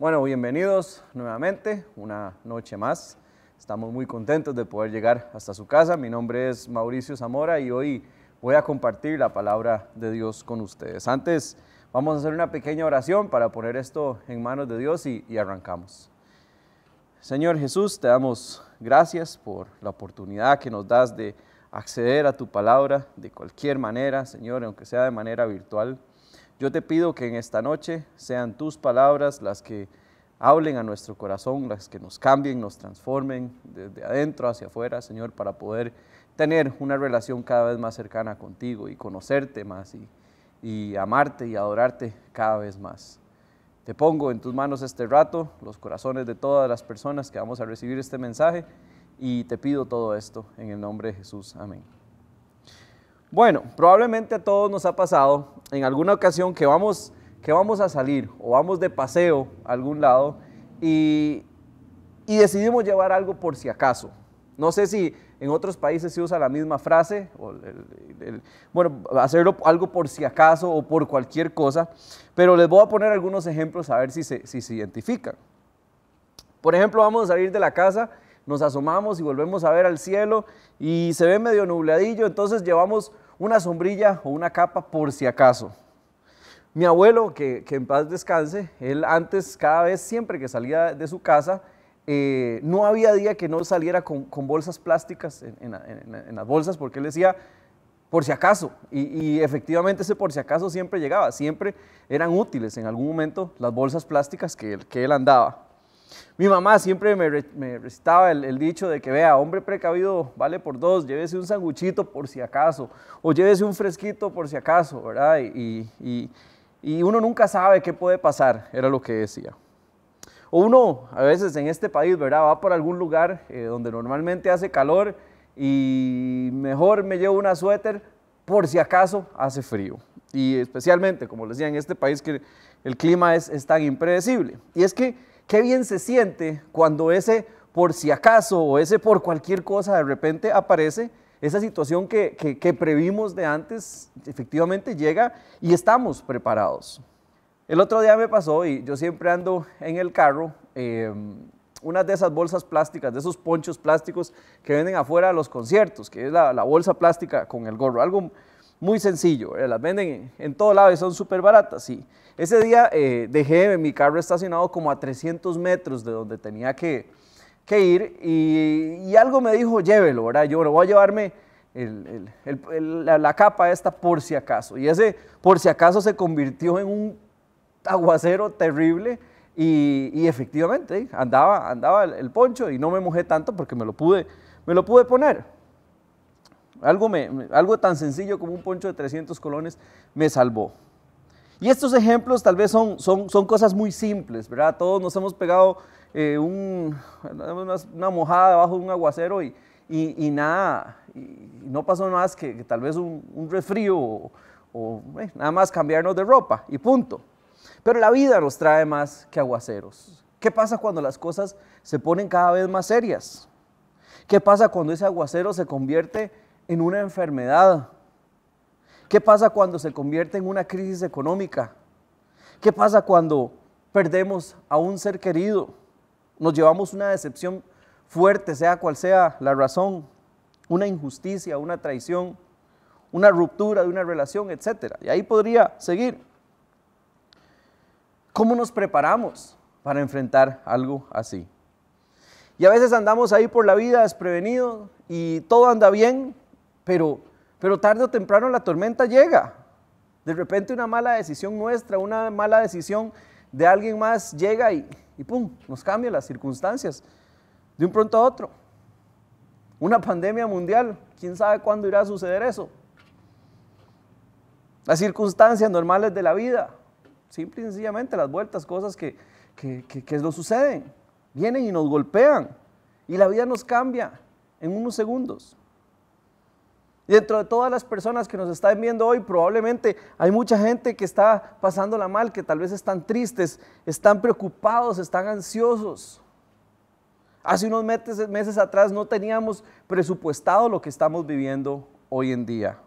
Bueno, bienvenidos nuevamente, una noche más. Estamos muy contentos de poder llegar hasta su casa. Mi nombre es Mauricio Zamora y hoy voy a compartir la palabra de Dios con ustedes. Antes vamos a hacer una pequeña oración para poner esto en manos de Dios y, arrancamos. Señor Jesús, te damos gracias por la oportunidad que nos das de acceder a tu palabra de cualquier manera, Señor, aunque sea de manera virtual. Yo te pido que en esta noche sean tus palabras las que hablen a nuestro corazón, las que nos cambien, nos transformen desde adentro hacia afuera, Señor, para poder tener una relación cada vez más cercana contigo y conocerte más y, y amarte y adorarte cada vez más. Te pongo en tus manos este rato, los corazones de todas las personas que vamos a recibir este mensaje y te pido todo esto en el nombre de Jesús. Amén. Bueno, probablemente a todos nos ha pasado en alguna ocasión que vamos, que vamos a salir o vamos de paseo a algún lado y, y decidimos llevar algo por si acaso. No sé si en otros países se usa la misma frase, o bueno, hacerlo algo por si acaso o por cualquier cosa, pero les voy a poner algunos ejemplos a ver si se, si se identifican. Por ejemplo, vamos a salir de la casa nos asomamos y volvemos a ver al cielo y se ve medio nubladillo, entonces llevamos una sombrilla o una capa por si acaso. Mi abuelo, que, que en paz descanse, él antes, cada vez, siempre que salía de su casa, eh, no había día que no saliera con, con bolsas plásticas en, en, en, en, las bolsas, porque él decía, por si acaso, y, y, efectivamente ese por si acaso siempre llegaba, siempre eran útiles en algún momento las bolsas plásticas que, que él andaba. Mi mamá siempre me, re, recitaba el, dicho de que, vea, hombre precavido vale por dos, llévese un sanguchito por si acaso, o llévese un fresquito por si acaso, ¿verdad? Y uno nunca sabe qué puede pasar, era lo que decía. O uno, a veces en este país, ¿verdad? Va por algún lugar eh, donde normalmente hace calor y mejor me llevo una suéter por si acaso hace frío. Y especialmente, como les decía, en este país que el clima es, es tan impredecible. Y es que qué bien se siente cuando ese por si acaso o ese por cualquier cosa de repente aparece, esa situación que, previmos de antes efectivamente llega y estamos preparados. El otro día me pasó y yo siempre ando en el carro, eh, una de esas bolsas plásticas, de esos ponchos plásticos que venden afuera de los conciertos, que es la, la bolsa plástica con el gorro, algo muy sencillo, ¿verdad? las venden en, todo lado y son súper baratas. Y ese día eh, dejé mi carro estacionado como a 300 metros de donde tenía que, ir y, algo me dijo, llévelo, ¿verdad? Yo voy a llevarme la, la, capa esta por si acaso. Y ese por si acaso se convirtió en un aguacero terrible y, y efectivamente andaba, andaba el, poncho y no me mojé tanto porque me lo pude, me lo pude poner. Algo, me, algo tan sencillo como un poncho de 300 colones me salvó. Y estos ejemplos tal vez son, son, son cosas muy simples, ¿verdad? Todos nos hemos pegado eh, un, una, una, mojada debajo de un aguacero y, y, y nada, y no pasó más que, que tal vez un, un resfrío o, o eh, nada más cambiarnos de ropa y punto. Pero la vida nos trae más que aguaceros. ¿Qué pasa cuando las cosas se ponen cada vez más serias? ¿Qué pasa cuando ese aguacero se convierte en una enfermedad? ¿Qué pasa cuando se convierte en una crisis económica? ¿Qué pasa cuando perdemos a un ser querido? Nos llevamos una decepción fuerte, sea cual sea la razón, una injusticia, una traición, una ruptura de una relación, etc. Y ahí podría seguir. ¿Cómo nos preparamos para enfrentar algo así? Y a veces andamos ahí por la vida desprevenidos y todo anda bien, pero, pero tarde o temprano la tormenta llega. De repente una mala decisión nuestra, una mala decisión de alguien más llega y, y pum, nos cambia las circunstancias de un pronto a otro. Una pandemia mundial, quién sabe cuándo irá a suceder eso. Las circunstancias normales de la vida, simple y sencillamente las vueltas, cosas que, que, que, suceden, vienen y nos golpean y la vida nos cambia en unos segundos. Dentro de todas las personas que nos están viendo hoy, probablemente hay mucha gente que está pasándola mal, que tal vez están tristes, están preocupados, están ansiosos. Hace unos meses, meses atrás no teníamos presupuestado lo que estamos viviendo hoy en día.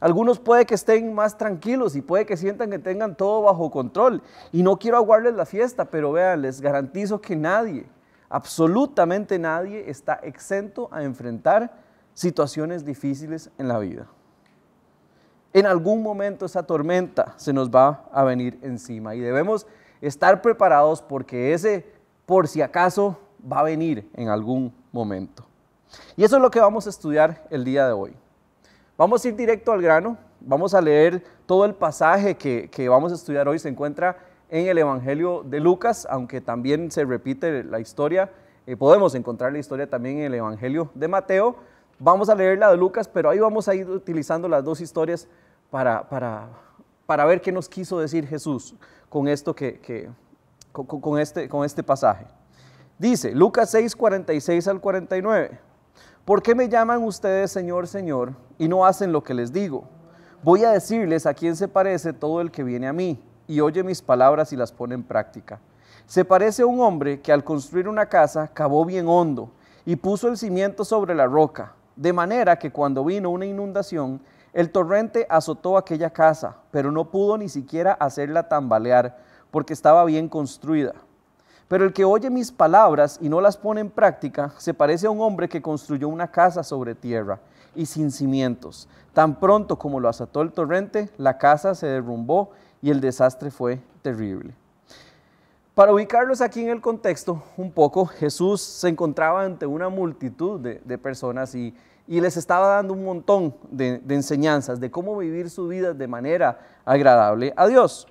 Algunos puede que estén más tranquilos y puede que sientan que tengan todo bajo control. Y no quiero aguarles la fiesta, pero vean, les garantizo que nadie, absolutamente nadie está exento a enfrentar situaciones difíciles en la vida. En algún momento esa tormenta se nos va a venir encima y debemos estar preparados porque ese por si acaso va a venir en algún momento. Y eso es lo que vamos a estudiar el día de hoy. Vamos a ir directo al grano, vamos a leer todo el pasaje que, vamos a estudiar hoy, se encuentra en el Evangelio de Lucas, aunque también se repite la historia, eh, podemos encontrar la historia también en el Evangelio de Mateo. Vamos a leer la de Lucas, pero ahí vamos a ir utilizando las dos historias para, para, para ver qué nos quiso decir Jesús con esto que, con, este, con este pasaje. Dice Lucas 6, 46 al 49. ¿Por qué me llaman ustedes Señor, Señor y no hacen lo que les digo? Voy a decirles a quién se parece todo el que viene a mí y oye mis palabras y las pone en práctica. Se parece a un hombre que al construir una casa cavó bien hondo y puso el cimiento sobre la roca, de manera que cuando vino una inundación, el torrente azotó aquella casa, pero no pudo ni siquiera hacerla tambalear, porque estaba bien construida. Pero el que oye mis palabras y no las pone en práctica, se parece a un hombre que construyó una casa sobre tierra y sin cimientos. Tan pronto como lo azotó el torrente, la casa se derrumbó y el desastre fue terrible. Para ubicarlos aquí en el contexto un poco, Jesús se encontraba ante una multitud de, de personas y y les estaba dando un montón de, enseñanzas de cómo vivir su vida de manera agradable a Dios.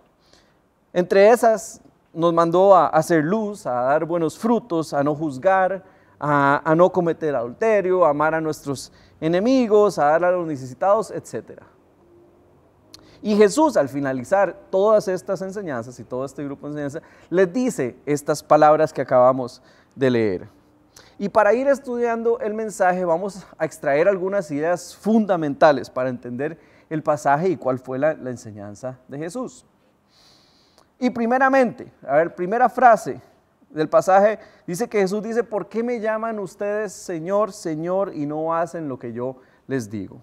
Entre esas nos mandó a hacer luz, a dar buenos frutos, a no juzgar, a, a, no cometer adulterio, a amar a nuestros enemigos, a dar a los necesitados, etc. Y Jesús al finalizar todas estas enseñanzas y todo este grupo de enseñanzas, les dice estas palabras que acabamos de leer. Y para ir estudiando el mensaje vamos a extraer algunas ideas fundamentales para entender el pasaje y cuál fue la, enseñanza de Jesús. Y primeramente, a ver, primera frase del pasaje dice que Jesús dice, ¿por qué me llaman ustedes Señor, Señor y no hacen lo que yo les digo?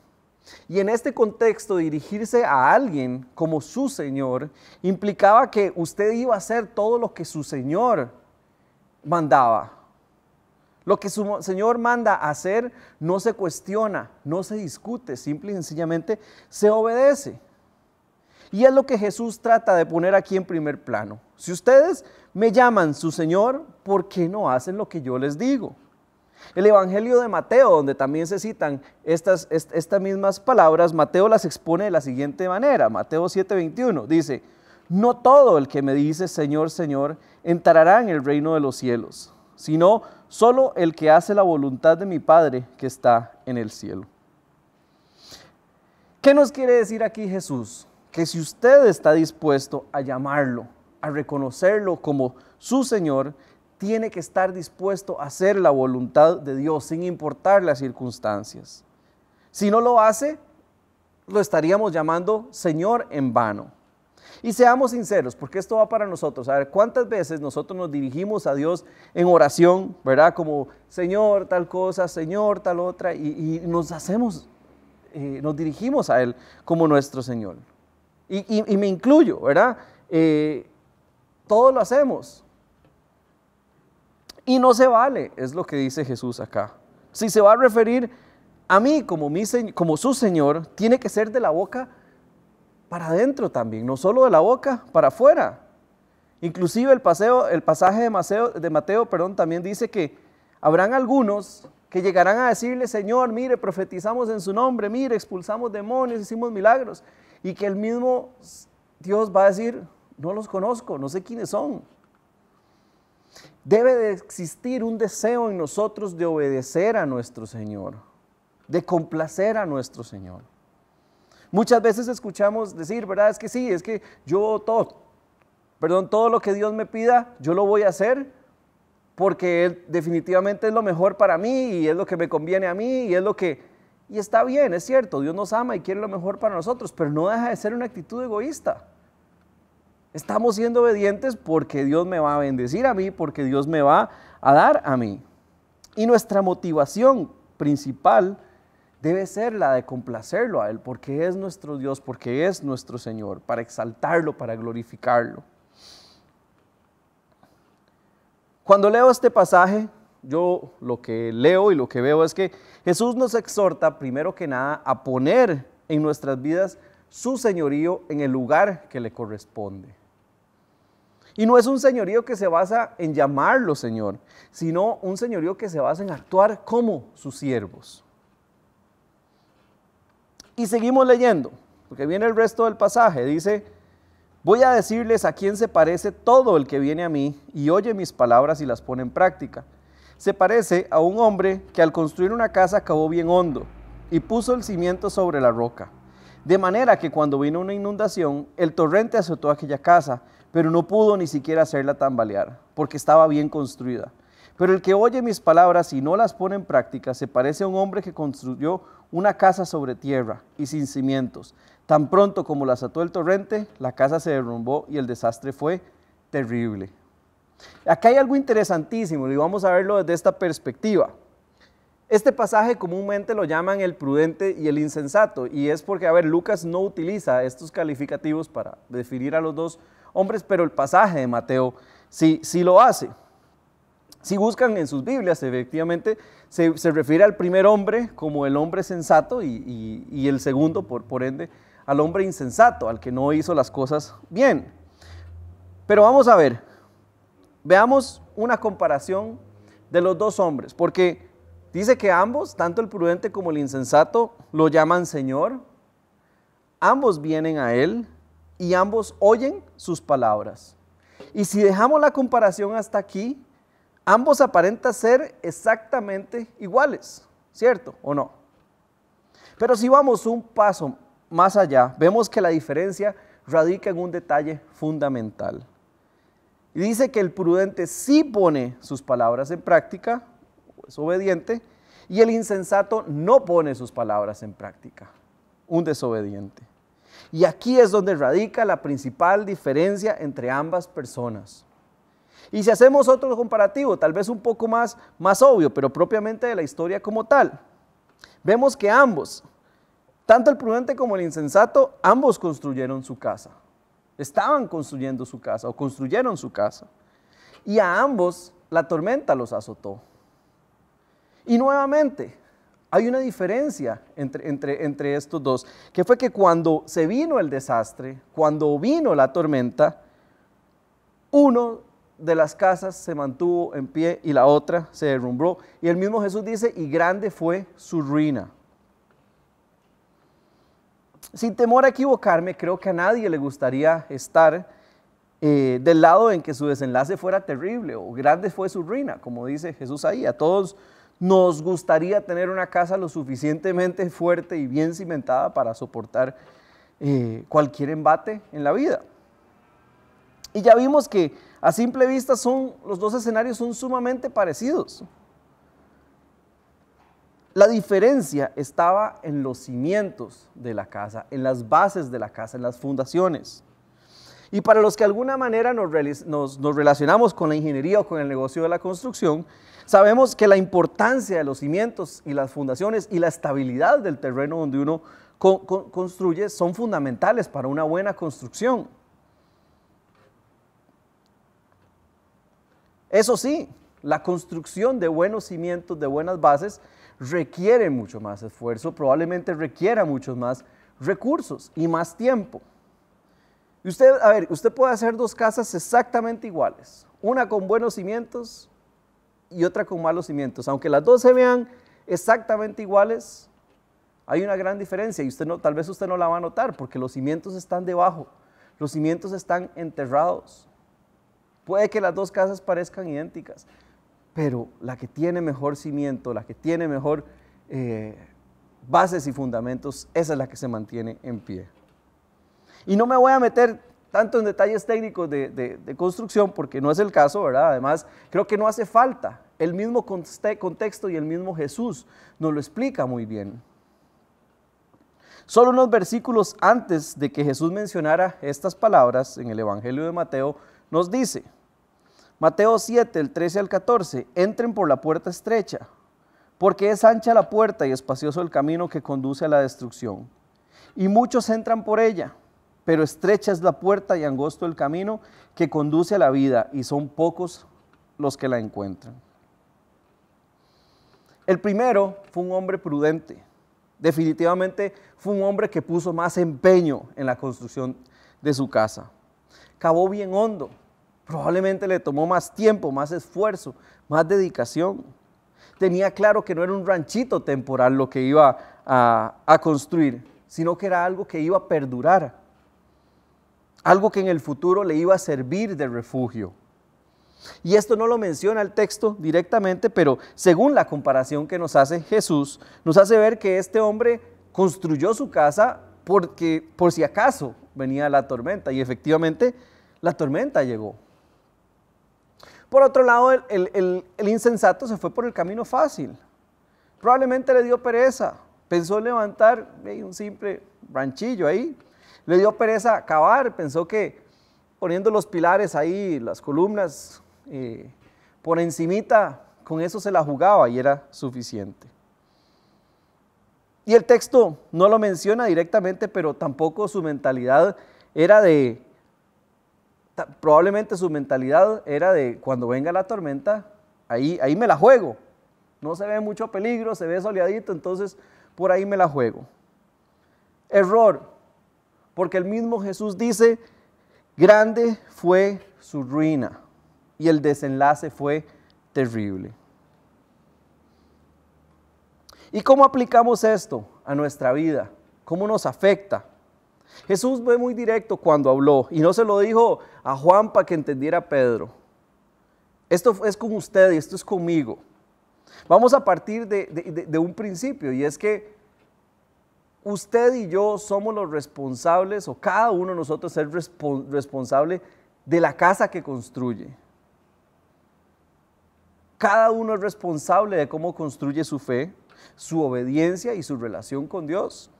Y en este contexto, dirigirse a alguien como su Señor implicaba que usted iba a hacer todo lo que su Señor mandaba. Lo que su Señor manda hacer no se cuestiona, no se discute, simple y sencillamente se obedece. Y es lo que Jesús trata de poner aquí en primer plano. Si ustedes me llaman su Señor, ¿por qué no hacen lo que yo les digo? El Evangelio de Mateo, donde también se citan estas, estas mismas palabras, Mateo las expone de la siguiente manera. Mateo 7:21 dice, no todo el que me dice Señor, Señor, entrará en el reino de los cielos, sino solo el que hace la voluntad de mi Padre que está en el cielo. ¿Qué nos quiere decir aquí Jesús? Que si usted está dispuesto a llamarlo, a reconocerlo como su Señor, tiene que estar dispuesto a hacer la voluntad de Dios sin importar las circunstancias. Si no lo hace, lo estaríamos llamando Señor en vano. Y seamos sinceros, porque esto va para nosotros. A ver, ¿cuántas veces nosotros nos dirigimos a Dios en oración, verdad? Como, Señor, tal cosa, Señor, tal otra, y, nos hacemos, eh, nos dirigimos a Él como nuestro Señor. Y, me incluyo, ¿verdad? Eh, todo lo hacemos. Y no se vale, es lo que dice Jesús acá. Si se va a referir a mí como, mi, como su Señor, tiene que ser de la boca para adentro también, no solo de la boca, para afuera. Inclusive el, paseo, el pasaje de Mateo, de Mateo también dice que habrán algunos que llegarán a decirle, Señor, mire, profetizamos en su nombre, mire, expulsamos demonios, hicimos milagros. Y que el mismo Dios va a decir, no los conozco, no sé quiénes son. Debe de existir un deseo en nosotros de obedecer a nuestro Señor, de complacer a nuestro Señor. Muchas veces escuchamos decir, ¿verdad? Es que sí, es que yo todo, perdón, todo lo que Dios me pida, yo lo voy a hacer porque Él definitivamente es lo mejor para mí y es lo que me conviene a mí y es lo que... Y está bien, es cierto, Dios nos ama y quiere lo mejor para nosotros, pero no deja de ser una actitud egoísta. Estamos siendo obedientes porque Dios me va a bendecir a mí, porque Dios me va a dar a mí. Y nuestra motivación principal debe ser la de complacerlo a Él, porque es nuestro Dios, porque es nuestro Señor, para exaltarlo, para glorificarlo. Cuando leo este pasaje, yo lo que leo y lo que veo es que Jesús nos exhorta, primero que nada, a poner en nuestras vidas su señorío en el lugar que le corresponde. Y no es un señorío que se basa en llamarlo Señor, sino un señorío que se basa en actuar como sus siervos. Y seguimos leyendo, porque viene el resto del pasaje. Dice, Voy a decirles a quién se parece todo el que viene a mí y oye mis palabras y las pone en práctica. Se parece a un hombre que al construir una casa acabó bien hondo y puso el cimiento sobre la roca. De manera que cuando vino una inundación, el torrente azotó aquella casa, pero no pudo ni siquiera hacerla tambalear, porque estaba bien construida. Pero el que oye mis palabras y no las pone en práctica se parece a un hombre que construyó una casa sobre tierra y sin cimientos. Tan pronto como la ató el torrente, la casa se derrumbó y el desastre fue terrible. Acá hay algo interesantísimo y vamos a verlo desde esta perspectiva. Este pasaje comúnmente lo llaman el prudente y el insensato, y es porque, a ver, Lucas no utiliza estos calificativos para definir a los dos hombres, pero el pasaje de Mateo sí, sí lo hace. Si buscan en sus Biblias, efectivamente, se, refiere al primer hombre como el hombre sensato y, y el segundo, por, por ende, al hombre insensato, al que no hizo las cosas bien. Pero vamos a ver, veamos una comparación de los dos hombres, porque dice que ambos, tanto el prudente como el insensato, lo llaman Señor, ambos vienen a Él y ambos oyen sus palabras. Y si dejamos la comparación hasta aquí, ambos aparentan ser exactamente iguales, ¿cierto o no? Pero si vamos un paso más allá, vemos que la diferencia radica en un detalle fundamental. Dice que el prudente sí pone sus palabras en práctica, es obediente, y el insensato no pone sus palabras en práctica, un desobediente. Y aquí es donde radica la principal diferencia entre ambas personas. Y si hacemos otro comparativo, tal vez un poco más, más obvio, pero propiamente de la historia como tal, vemos que ambos, tanto el prudente como el insensato, ambos construyeron su casa. Estaban construyendo su casa o construyeron su casa. Y a ambos la tormenta los azotó. Y nuevamente, hay una diferencia entre, entre, entre, estos dos, que fue que cuando se vino el desastre, cuando vino la tormenta, uno de las casas se mantuvo en pie y la otra se derrumbó. Y el mismo Jesús dice, y grande fue su ruina sin temor a equivocarme, creo que a nadie le gustaría estar eh, del lado en que su desenlace fuera terrible o grande fue su ruina, como dice Jesús ahí. A todos nos gustaría tener una casa lo suficientemente fuerte y bien cimentada para soportar eh, cualquier embate en la vida. Y ya vimos que a simple vista son, los dos escenarios son sumamente parecidos. La diferencia estaba en los cimientos de la casa, en las bases de la casa, en las fundaciones. Y para los que de alguna manera nos, relacionamos con la ingeniería o con el negocio de la construcción, sabemos que la importancia de los cimientos y las fundaciones y la estabilidad del terreno donde uno construye son fundamentales para una buena construcción. Eso sí, la construcción de buenos cimientos, de buenas bases, requiere mucho más esfuerzo, probablemente requiera muchos más recursos y más tiempo. Y usted, a ver, usted puede hacer dos casas exactamente iguales, una con buenos cimientos y otra con malos cimientos. Aunque las dos se vean exactamente iguales, hay una gran diferencia y usted no, tal vez usted no la va a notar porque los cimientos están debajo, los cimientos están enterrados. Puede que las dos casas parezcan idénticas, pero la que tiene mejor cimiento, la que tiene mejor eh, bases y fundamentos, esa es la que se mantiene en pie. Y no me voy a meter tanto en detalles técnicos de, construcción porque no es el caso, ¿verdad? Además, creo que no hace falta. El mismo contexto y el mismo Jesús nos lo explica muy bien. Solo unos versículos antes de que Jesús mencionara estas palabras en el Evangelio de Mateo, nos dice, Mateo 7, el 13 al 14, entren por la puerta estrecha, porque es ancha la puerta y espacioso el camino que conduce a la destrucción. Y muchos entran por ella, pero estrecha es la puerta y angosto el camino que conduce a la vida, y son pocos los que la encuentran. El primero fue un hombre prudente. Definitivamente fue un hombre que puso más empeño en la construcción de su casa. Cavó bien hondo. Probablemente le tomó más tiempo, más esfuerzo, más dedicación. Tenía claro que no era un ranchito temporal lo que iba a, construir, sino que era algo que iba a perdurar. Algo que en el futuro le iba a servir de refugio. Y esto no lo menciona el texto directamente, pero según la comparación que nos hace Jesús, nos hace ver que este hombre construyó su casa porque por si acaso venía la tormenta y efectivamente la tormenta llegó. Por otro lado, el, insensato se fue por el camino fácil. Probablemente le dio pereza. Pensó levantar un simple ranchillo ahí. Le dio pereza cavar. Pensó que poniendo los pilares ahí, las columnas, eh, por encimita, con eso se la jugaba y era suficiente. Y el texto no lo menciona directamente, pero tampoco su mentalidad era de, probablemente su mentalidad era de cuando venga la tormenta, ahí, ahí me la juego. No se ve mucho peligro, se ve soleadito, entonces por ahí me la juego. Error, porque el mismo Jesús dice, grande fue su ruina y el desenlace fue terrible. ¿Y cómo aplicamos esto a nuestra vida? ¿Cómo nos afecta? Jesús fue muy directo cuando habló y no se lo dijo a Juan para que entendiera a Pedro. Esto es con usted y esto es conmigo. Vamos a partir de, un principio y es que usted y yo somos los responsables, o cada uno de nosotros es responsable de la casa que construye. Cada uno es responsable de cómo construye su fe, su obediencia y su relación con Dios.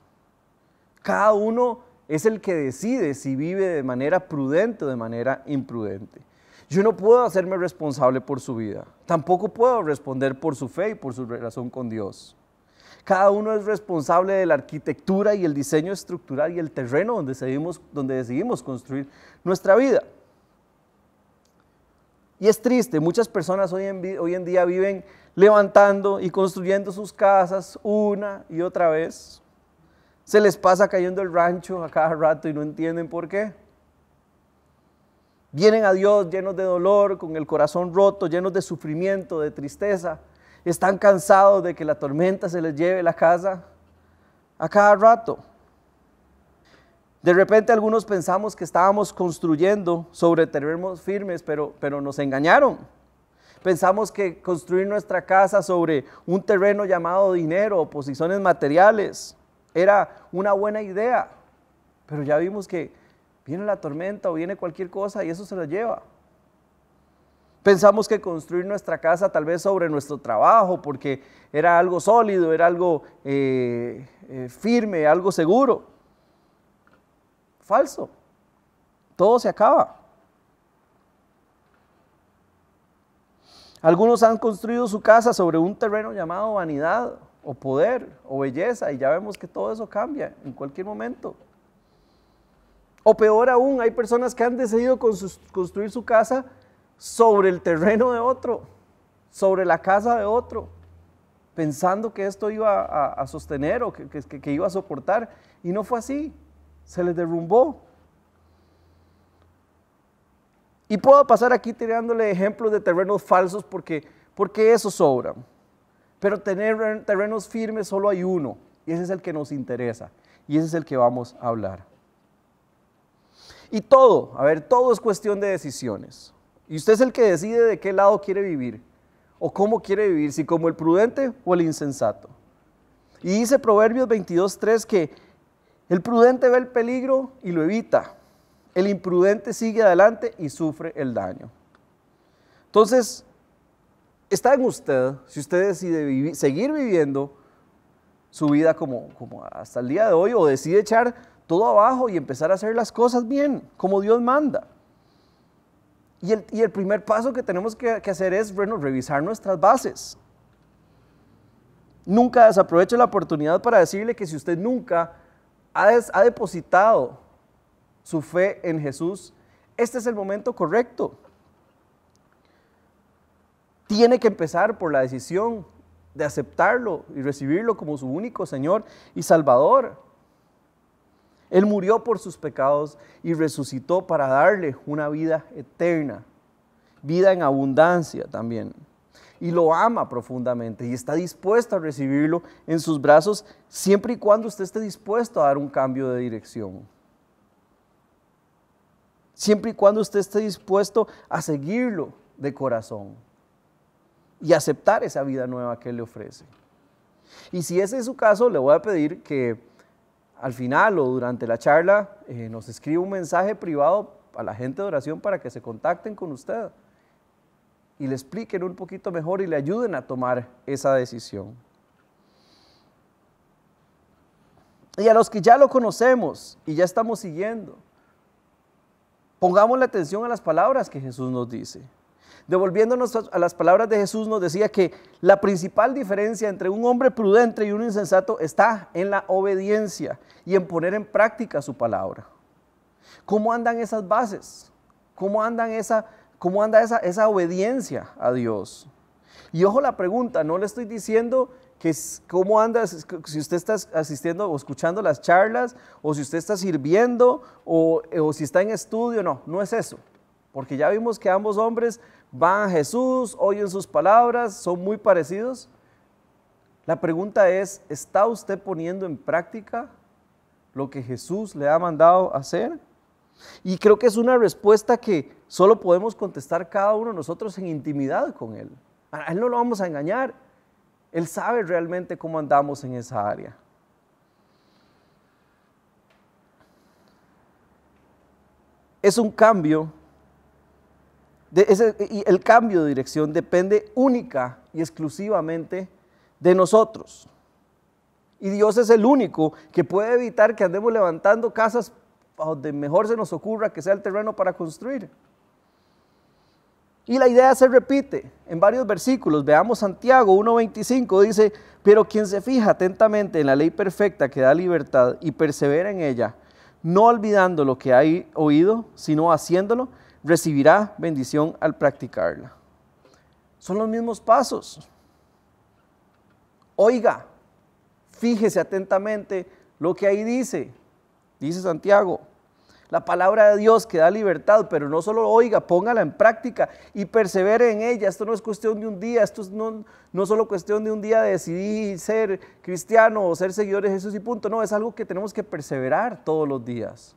Cada uno es el que decide si vive de manera prudente o de manera imprudente. Yo no puedo hacerme responsable por su vida. Tampoco puedo responder por su fe y por su relación con Dios. Cada uno es responsable de la arquitectura y el diseño estructural y el terreno donde decidimos, construir nuestra vida. Y es triste, muchas personas hoy en día viven levantando y construyendo sus casas una y otra vez. Se les pasa cayendo el rancho a cada rato y no entienden por qué. Vienen a Dios llenos de dolor, con el corazón roto, llenos de sufrimiento, de tristeza. Están cansados de que la tormenta se les lleve la casa a cada rato. De repente algunos pensamos que estábamos construyendo sobre terrenos firmes, pero, pero nos engañaron. Pensamos que construir nuestra casa sobre un terreno llamado dinero o posiciones materiales era una buena idea, pero ya vimos que viene la tormenta o viene cualquier cosa y eso se lo lleva. Pensamos que construir nuestra casa tal vez sobre nuestro trabajo porque era algo sólido, era algo eh, eh, firme, algo seguro. Falso. Todo se acaba. Algunos han construido su casa sobre un terreno llamado vanidad o poder o belleza y ya vemos que todo eso cambia en cualquier momento. O peor aún, hay personas que han decidido construir su casa sobre el terreno de otro, sobre la casa de otro, pensando que esto iba a, sostener o que iba a soportar y no fue así se les derrumbó. Y puedo pasar aquí tirándole ejemplos de terrenos falsos porque, porque eso sobra. Pero tener terrenos firmes solo hay uno, y ese es el que nos interesa, y ese es el que vamos a hablar. Y todo, a ver, todo es cuestión de decisiones. Y usted es el que decide de qué lado quiere vivir, o cómo quiere vivir, si como el prudente o el insensato. Y dice Proverbios 22.3 que el prudente ve el peligro y lo evita. El imprudente sigue adelante y sufre el daño. Entonces, está en usted, si usted decide seguir viviendo su vida como, hasta el día de hoy o decide echar todo abajo y empezar a hacer las cosas bien, como Dios manda. Y el, primer paso que tenemos que, hacer es revisar nuestras bases. nunca desaproveche la oportunidad para decirle que si usted nunca ha depositado su fe en Jesús, este es el momento correcto. Tiene que empezar por la decisión de aceptarlo y recibirlo como su único Señor y Salvador. Él murió por sus pecados y resucitó para darle una vida eterna, vida en abundancia también. Y lo ama profundamente y está dispuesto a recibirlo en sus brazos siempre y cuando usted esté dispuesto a dar un cambio de dirección. Siempre y cuando usted esté dispuesto a seguirlo de corazón y aceptar esa vida nueva que Él le ofrece. Y si ese es su caso, le voy a pedir que al final o durante la charla eh, nos escriba un mensaje privado a la gente de oración para que se contacten con usted y le expliquen un poquito mejor y le ayuden a tomar esa decisión. Y a los que ya lo conocemos y ya estamos siguiendo, pongamos la atención a las palabras que Jesús nos dice. Devolviéndonos a las palabras de Jesús, nos decía que la principal diferencia entre un hombre prudente y un insensato está en la obediencia y en poner en práctica su palabra. ¿Cómo andan esas bases? ¿Cómo, anda esa, esa obediencia a Dios? Y ojo la pregunta, no le estoy diciendo que cómo anda, si usted está asistiendo o escuchando las charlas, o si usted está sirviendo, o, o si está en estudio, no, no es eso. Porque ya vimos que ambos hombres van a Jesús, oyen sus palabras, son muy parecidos. La pregunta es, ¿está usted poniendo en práctica lo que Jesús le ha mandado hacer? Y creo que es una respuesta que solo podemos contestar cada uno de nosotros en intimidad con Él. A Él no lo vamos a engañar. Él sabe realmente cómo andamos en esa área. Es un cambio y el cambio de dirección depende única y exclusivamente de nosotros. Y Dios es el único que puede evitar que andemos levantando casas donde mejor se nos ocurra que sea el terreno para construir. Y la idea se repite en varios versículos. Veamos Santiago 1.25, dice, pero quien se fija atentamente en la ley perfecta que da libertad y persevera en ella, no olvidando lo que ha oído, sino haciéndolo, recibirá bendición al practicarla. Son los mismos pasos. Oiga, fíjese atentamente lo que ahí dice, dice Santiago. La palabra de Dios que da libertad, pero no solo oiga, póngala en práctica y persevere en ella. Esto no es cuestión de un día, esto es no, no solo cuestión de un día de decidir ser cristiano o ser seguidor de Jesús y punto. No, es algo que tenemos que perseverar todos los días.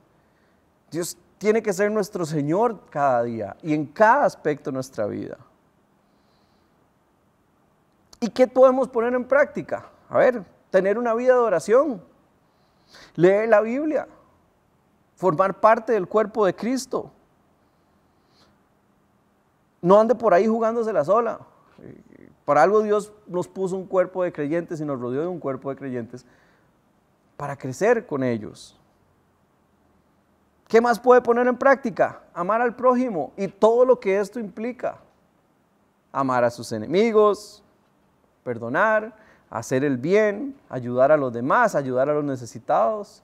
Dios tiene que ser nuestro Señor cada día y en cada aspecto de nuestra vida. ¿Y qué podemos poner en práctica? A ver, tener una vida de oración, leer la Biblia, formar parte del cuerpo de Cristo. No ande por ahí jugándose la sola. Para algo Dios nos puso un cuerpo de creyentes y nos rodeó de un cuerpo de creyentes para crecer con ellos. ¿Qué más puede poner en práctica? Amar al prójimo y todo lo que esto implica. Amar a sus enemigos, perdonar, hacer el bien, ayudar a los demás, ayudar a los necesitados.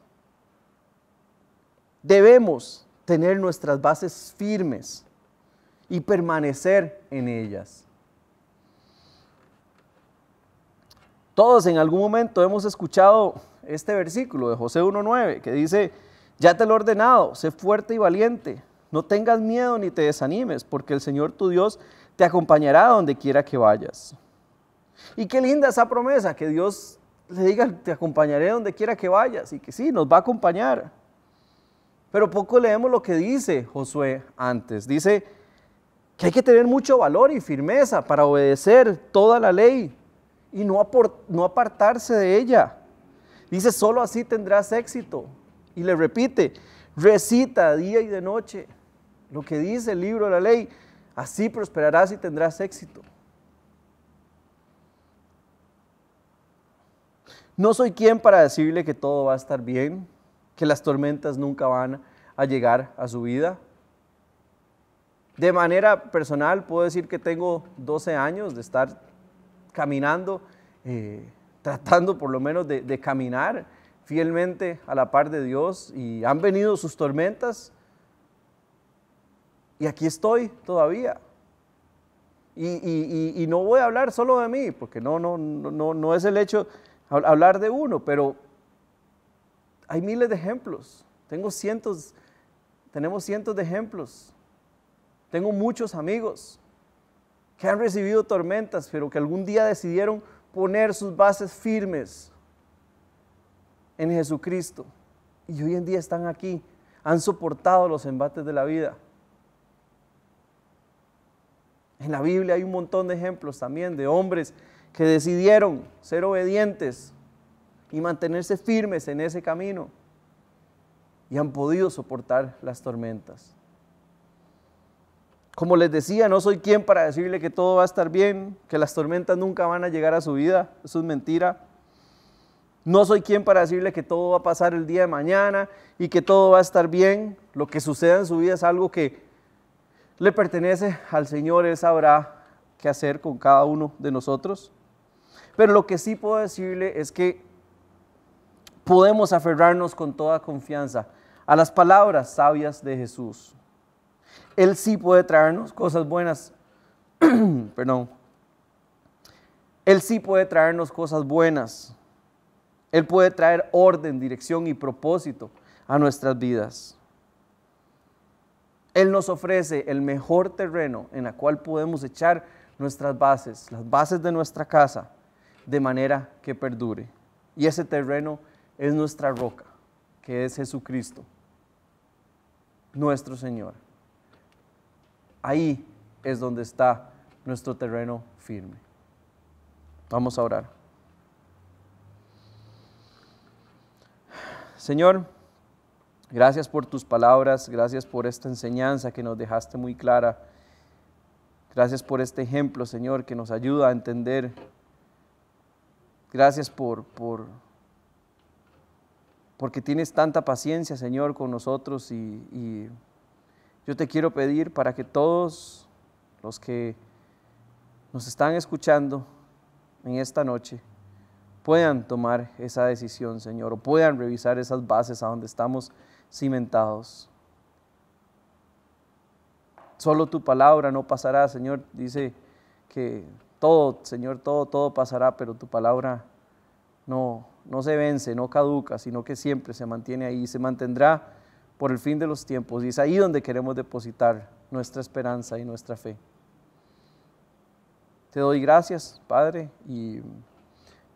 Debemos tener nuestras bases firmes y permanecer en ellas. Todos en algún momento hemos escuchado este versículo de José 1.9 que dice, ya te lo he ordenado, sé fuerte y valiente. No tengas miedo ni te desanimes, porque el Señor tu Dios te acompañará donde quiera que vayas. Y qué linda esa promesa, que Dios le diga, te acompañaré donde quiera que vayas, y que sí, nos va a acompañar. Pero poco leemos lo que dice Josué antes. Dice que hay que tener mucho valor y firmeza para obedecer toda la ley y no, apartarse de ella. Dice, solo así tendrás éxito. Y le repite, recita día y de noche lo que dice el libro de la ley, así prosperarás y tendrás éxito. No soy quien para decirle que todo va a estar bien, que las tormentas nunca van a llegar a su vida. De manera personal puedo decir que tengo 12 años de estar caminando eh, tratando por lo menos de, de caminar fielmente a la par de Dios y han venido sus tormentas y aquí estoy todavía. Y, no voy a hablar solo de mí, porque no, no, no, no es el hecho hablar de uno, pero hay miles de ejemplos. Tengo cientos, tenemos cientos de ejemplos. Tengo muchos amigos que han recibido tormentas, pero que algún día decidieron poner sus bases firmes en Jesucristo. Y hoy en día están aquí, han soportado los embates de la vida. En la Biblia hay un montón de ejemplos también de hombres que decidieron ser obedientes y mantenerse firmes en ese camino y han podido soportar las tormentas. Como les decía, no soy quien para decirle que todo va a estar bien, que las tormentas nunca van a llegar a su vida, eso es mentira. No soy quien para decirle que todo va a pasar el día de mañana y que todo va a estar bien. Lo que suceda en su vida es algo que le pertenece al Señor, Él sabrá qué hacer con cada uno de nosotros. Pero lo que sí puedo decirle es que podemos aferrarnos con toda confianza a las palabras sabias de Jesús. Él sí puede traernos cosas buenas. Perdón. Él sí puede traernos cosas buenas. Él puede traer orden, dirección y propósito a nuestras vidas. Él nos ofrece el mejor terreno en el cual podemos echar nuestras bases, las bases de nuestra casa, de manera que perdure. Y ese terreno es nuestra roca, que es Jesucristo, nuestro Señor. Ahí es donde está nuestro terreno firme. Vamos a orar. Señor, Gracias por tus palabras, gracias por esta enseñanza que nos dejaste muy clara. Gracias por este ejemplo, Señor, que nos ayuda a entender. Gracias por, por porque tienes tanta paciencia, Señor, con nosotros y, y yo te quiero pedir para que todos los que nos están escuchando en esta noche puedan tomar esa decisión, Señor, o puedan revisar esas bases a donde estamos cimentados. Solo tu palabra no pasará, Señor. Dice que todo, Señor, todo, todo pasará, pero tu palabra no, no se vence, no caduca, sino que siempre se mantiene ahí y se mantendrá por el fin de los tiempos. Y es ahí donde queremos depositar nuestra esperanza y nuestra fe. Te doy gracias, Padre, y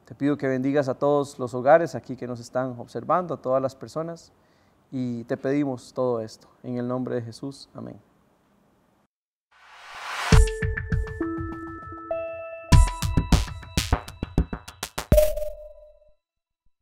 te pido que bendigas a todos los hogares aquí que nos están observando, a todas las personas. Y te pedimos todo esto en el nombre de Jesús. Amén.